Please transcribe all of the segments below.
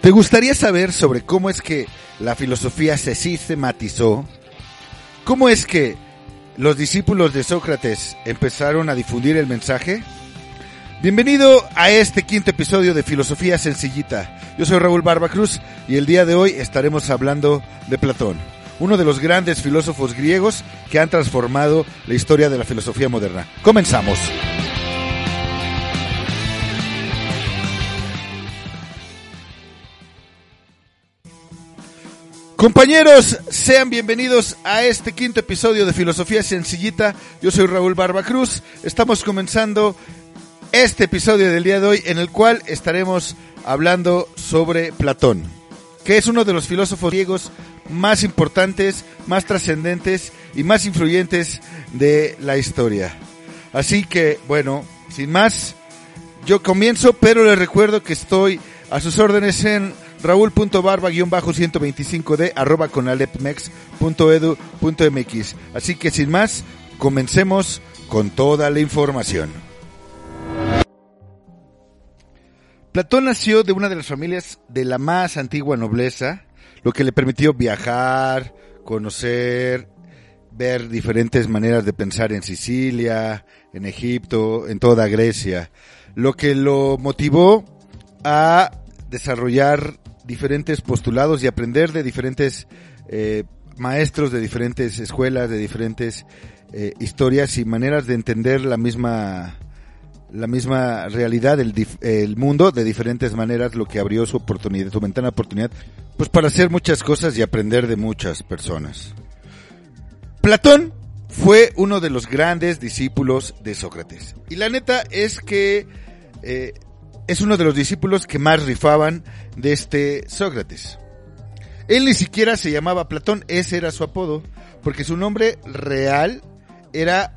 ¿Te gustaría saber sobre cómo es que la filosofía se sistematizó? ¿Cómo es que los discípulos de Sócrates empezaron a difundir el mensaje? Bienvenido a este quinto episodio de Filosofía Sencillita. Yo soy Raúl Barbacruz y el día de hoy estaremos hablando de Platón, uno de los grandes filósofos griegos que han transformado la historia de la filosofía moderna. Comenzamos. Compañeros, sean bienvenidos a este quinto episodio de Filosofía Sencillita. Yo soy Raúl Barbacruz. Estamos comenzando este episodio del día de hoy en el cual estaremos hablando sobre Platón, que es uno de los filósofos griegos más importantes, más trascendentes y más influyentes de la historia. Así que, bueno, sin más, yo comienzo, pero les recuerdo que estoy a sus órdenes en raúl.barba-125d arroba conalepmex.edu.mx. Así que sin más, comencemos con toda la información. Platón nació de una de las familias de la más antigua nobleza, lo que le permitió viajar, conocer, ver diferentes maneras de pensar en Sicilia, en Egipto, en toda Grecia, lo que lo motivó a desarrollar diferentes postulados y aprender de diferentes eh, maestros de diferentes escuelas, de diferentes eh, historias y maneras de entender la misma la misma realidad, el, el, mundo de diferentes maneras, lo que abrió su oportunidad, su ventana de oportunidad, pues para hacer muchas cosas y aprender de muchas personas. Platón fue uno de los grandes discípulos de Sócrates. Y la neta es que eh, es uno de los discípulos que más rifaban de este Sócrates. Él ni siquiera se llamaba Platón, ese era su apodo, porque su nombre real era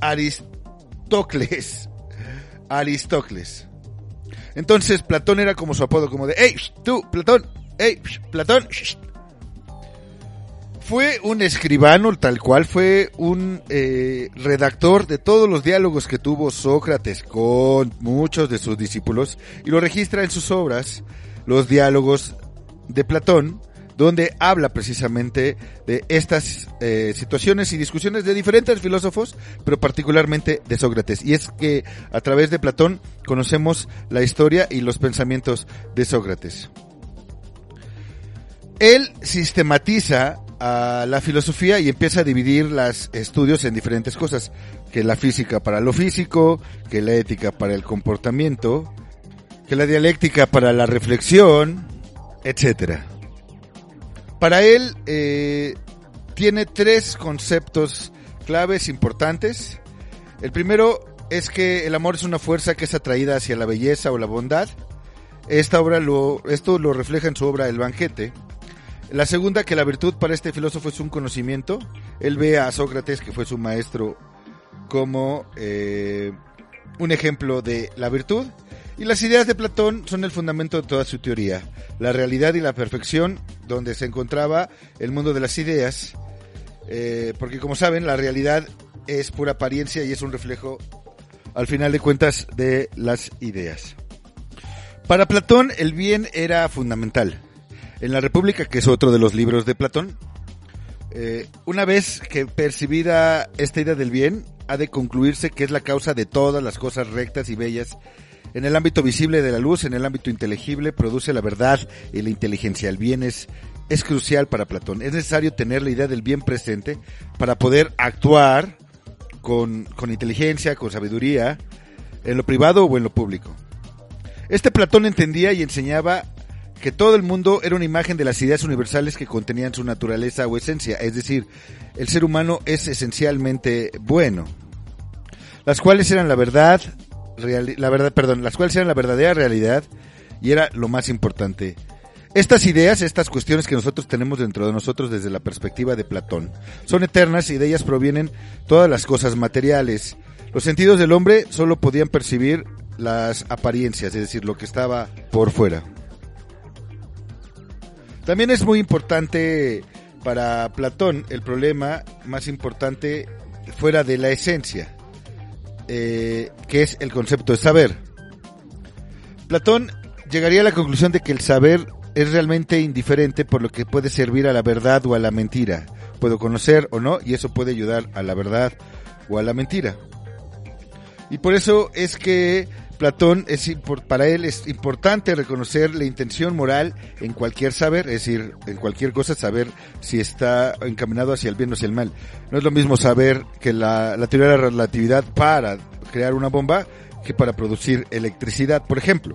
Aristócles. Aristócles. Entonces Platón era como su apodo, como de, hey, tú, Platón, hey, Platón. Fue un escribano, tal cual, fue un eh, redactor de todos los diálogos que tuvo Sócrates con muchos de sus discípulos y lo registra en sus obras, los diálogos de Platón, donde habla precisamente de estas eh, situaciones y discusiones de diferentes filósofos, pero particularmente de Sócrates. Y es que a través de Platón conocemos la historia y los pensamientos de Sócrates. Él sistematiza a la filosofía y empieza a dividir los estudios en diferentes cosas, que la física para lo físico, que la ética para el comportamiento, que la dialéctica para la reflexión, etcétera. Para él eh, tiene tres conceptos claves importantes. El primero es que el amor es una fuerza que es atraída hacia la belleza o la bondad. Esta obra esto lo refleja en su obra El Banquete. La segunda, que la virtud para este filósofo es un conocimiento. Él ve a Sócrates, que fue su maestro, como eh, un ejemplo de la virtud. Y las ideas de Platón son el fundamento de toda su teoría. La realidad y la perfección, donde se encontraba el mundo de las ideas. Eh, porque como saben, la realidad es pura apariencia y es un reflejo, al final de cuentas, de las ideas. Para Platón, el bien era fundamental en la República, que es otro de los libros de Platón, eh, una vez que percibida esta idea del bien, ha de concluirse que es la causa de todas las cosas rectas y bellas. En el ámbito visible de la luz, en el ámbito inteligible, produce la verdad y la inteligencia. El bien es, es crucial para Platón. Es necesario tener la idea del bien presente para poder actuar con, con inteligencia, con sabiduría, en lo privado o en lo público. Este Platón entendía y enseñaba que todo el mundo era una imagen de las ideas universales que contenían su naturaleza o esencia, es decir, el ser humano es esencialmente bueno, las cuales eran la verdad, la verdad, perdón, las cuales eran la verdadera realidad y era lo más importante. Estas ideas, estas cuestiones que nosotros tenemos dentro de nosotros desde la perspectiva de Platón, son eternas y de ellas provienen todas las cosas materiales. Los sentidos del hombre solo podían percibir las apariencias, es decir, lo que estaba por fuera. También es muy importante para Platón el problema más importante fuera de la esencia, eh, que es el concepto de saber. Platón llegaría a la conclusión de que el saber es realmente indiferente por lo que puede servir a la verdad o a la mentira. Puedo conocer o no y eso puede ayudar a la verdad o a la mentira. Y por eso es que Platón es para él es importante reconocer la intención moral en cualquier saber, es decir, en cualquier cosa saber si está encaminado hacia el bien o hacia el mal. No es lo mismo saber que la, teoría de la relatividad para crear una bomba que para producir electricidad, por ejemplo.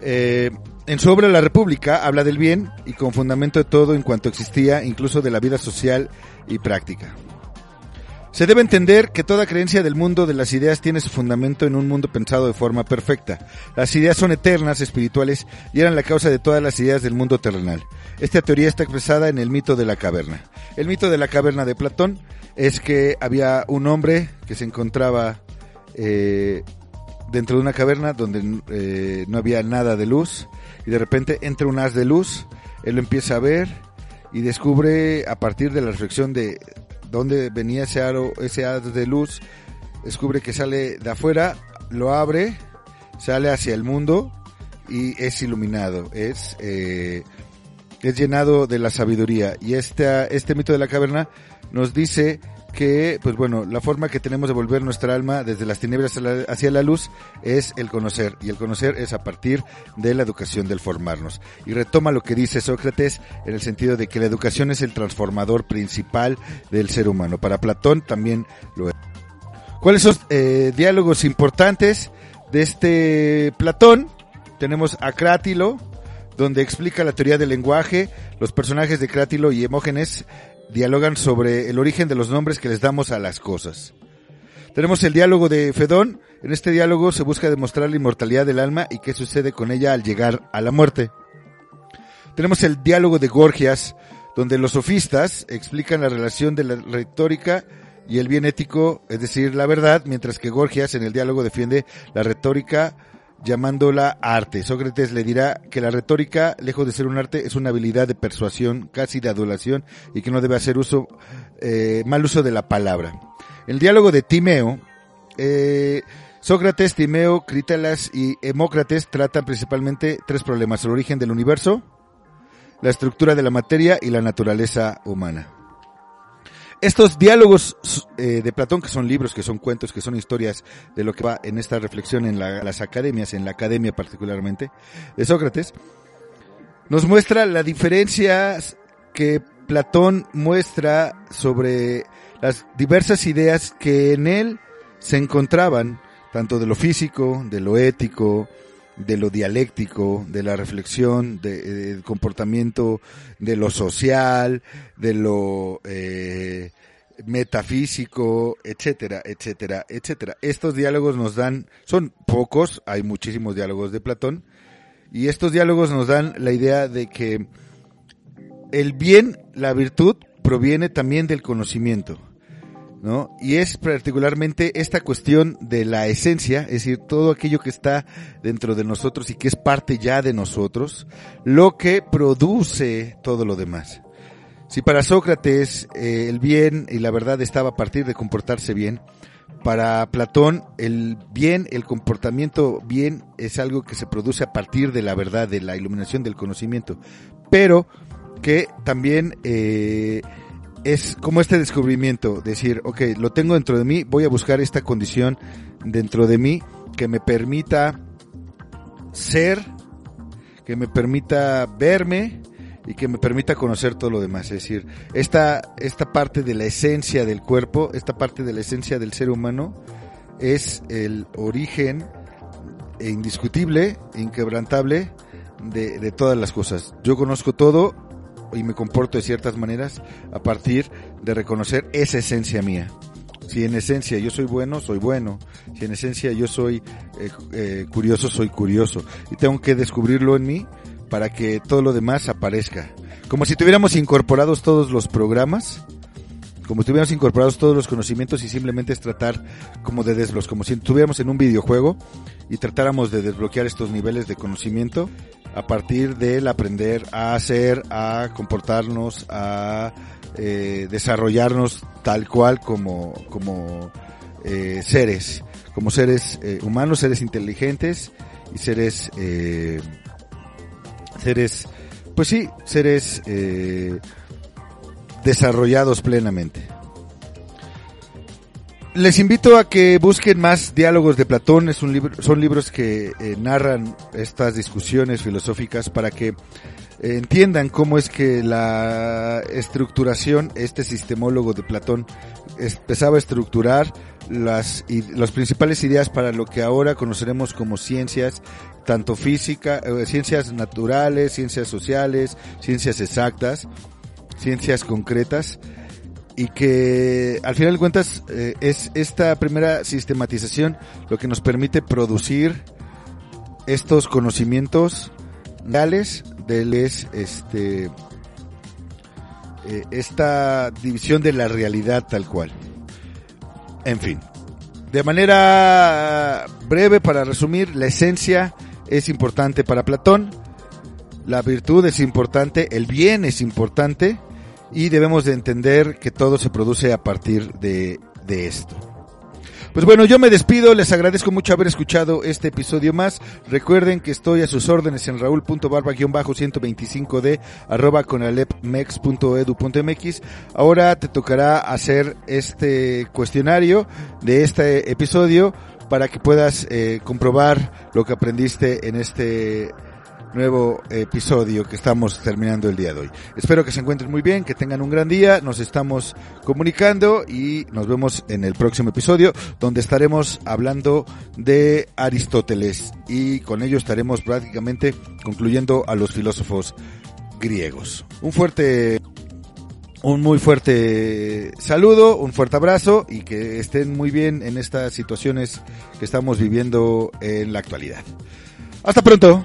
Eh, en su obra La República habla del bien y con fundamento de todo en cuanto existía, incluso de la vida social y práctica. Se debe entender que toda creencia del mundo de las ideas tiene su fundamento en un mundo pensado de forma perfecta. Las ideas son eternas, espirituales y eran la causa de todas las ideas del mundo terrenal. Esta teoría está expresada en el mito de la caverna. El mito de la caverna de Platón es que había un hombre que se encontraba eh, dentro de una caverna donde eh, no había nada de luz y de repente entra un haz de luz, él lo empieza a ver y descubre a partir de la reflexión de dónde venía ese aro, ese haz de luz, descubre que sale de afuera, lo abre, sale hacia el mundo y es iluminado, es eh, es llenado de la sabiduría. Y este este mito de la caverna nos dice que, pues bueno, la forma que tenemos de volver nuestra alma desde las tinieblas hacia la luz es el conocer, y el conocer es a partir de la educación, del formarnos. Y retoma lo que dice Sócrates en el sentido de que la educación es el transformador principal del ser humano. Para Platón también lo es. ¿Cuáles son eh, diálogos importantes de este Platón? Tenemos a Crátilo, donde explica la teoría del lenguaje. Los personajes de Crátilo y Hemógenes dialogan sobre el origen de los nombres que les damos a las cosas. Tenemos el diálogo de Fedón. En este diálogo se busca demostrar la inmortalidad del alma y qué sucede con ella al llegar a la muerte. Tenemos el diálogo de Gorgias, donde los sofistas explican la relación de la retórica y el bien ético, es decir, la verdad, mientras que Gorgias en el diálogo defiende la retórica llamándola arte. Sócrates le dirá que la retórica, lejos de ser un arte, es una habilidad de persuasión, casi de adulación, y que no debe hacer uso, eh, mal uso de la palabra. El diálogo de Timeo, eh, Sócrates, Timeo, Crítalas y Hemócrates tratan principalmente tres problemas, el origen del universo, la estructura de la materia y la naturaleza humana. Estos diálogos eh, de Platón, que son libros, que son cuentos, que son historias de lo que va en esta reflexión en las academias, en la academia particularmente, de Sócrates, nos muestra la diferencia que Platón muestra sobre las diversas ideas que en él se encontraban, tanto de lo físico, de lo ético, de lo dialéctico, de la reflexión, del comportamiento, de lo social, de lo eh, metafísico, etcétera, etcétera, etcétera. Estos diálogos nos dan, son pocos, hay muchísimos diálogos de Platón, y estos diálogos nos dan la idea de que el bien, la virtud, proviene también del conocimiento. ¿No? Y es particularmente esta cuestión de la esencia, es decir, todo aquello que está dentro de nosotros y que es parte ya de nosotros, lo que produce todo lo demás. Si para Sócrates eh, el bien y la verdad estaba a partir de comportarse bien, para Platón el bien, el comportamiento bien es algo que se produce a partir de la verdad, de la iluminación del conocimiento, pero que también eh, es como este descubrimiento, decir, ok, lo tengo dentro de mí, voy a buscar esta condición dentro de mí que me permita ser, que me permita verme y que me permita conocer todo lo demás. Es decir, esta, esta parte de la esencia del cuerpo, esta parte de la esencia del ser humano es el origen indiscutible, inquebrantable de, de todas las cosas. Yo conozco todo y me comporto de ciertas maneras a partir de reconocer esa esencia mía. Si en esencia yo soy bueno, soy bueno. Si en esencia yo soy eh, eh, curioso, soy curioso. Y tengo que descubrirlo en mí para que todo lo demás aparezca. Como si tuviéramos incorporados todos los programas, como tuviéramos incorporados todos los conocimientos y simplemente es tratar como de desbloquear, como si estuviéramos en un videojuego y tratáramos de desbloquear estos niveles de conocimiento a partir del aprender a hacer, a comportarnos, a eh, desarrollarnos tal cual como, como eh, seres, como seres eh, humanos, seres inteligentes y seres, eh, seres, pues sí, seres desarrollados plenamente. Les invito a que busquen más diálogos de Platón. Es un libro, son libros que eh, narran estas discusiones filosóficas para que eh, entiendan cómo es que la estructuración, este sistemólogo de Platón, empezaba a estructurar las, las principales ideas para lo que ahora conoceremos como ciencias, tanto física, eh, ciencias naturales, ciencias sociales, ciencias exactas, ciencias concretas y que al final de cuentas eh, es esta primera sistematización lo que nos permite producir estos conocimientos reales de este eh, esta división de la realidad tal cual. En fin, de manera breve para resumir, la esencia es importante para Platón, la virtud es importante, el bien es importante, y debemos de entender que todo se produce a partir de, de esto. Pues bueno, yo me despido, les agradezco mucho haber escuchado este episodio más. Recuerden que estoy a sus órdenes en raúl.barba-125d arroba conalepmex.edu.mx. Ahora te tocará hacer este cuestionario de este episodio para que puedas eh, comprobar lo que aprendiste en este nuevo episodio que estamos terminando el día de hoy. Espero que se encuentren muy bien, que tengan un gran día, nos estamos comunicando y nos vemos en el próximo episodio donde estaremos hablando de Aristóteles y con ello estaremos prácticamente concluyendo a los filósofos griegos. Un fuerte un muy fuerte saludo, un fuerte abrazo y que estén muy bien en estas situaciones que estamos viviendo en la actualidad. Hasta pronto.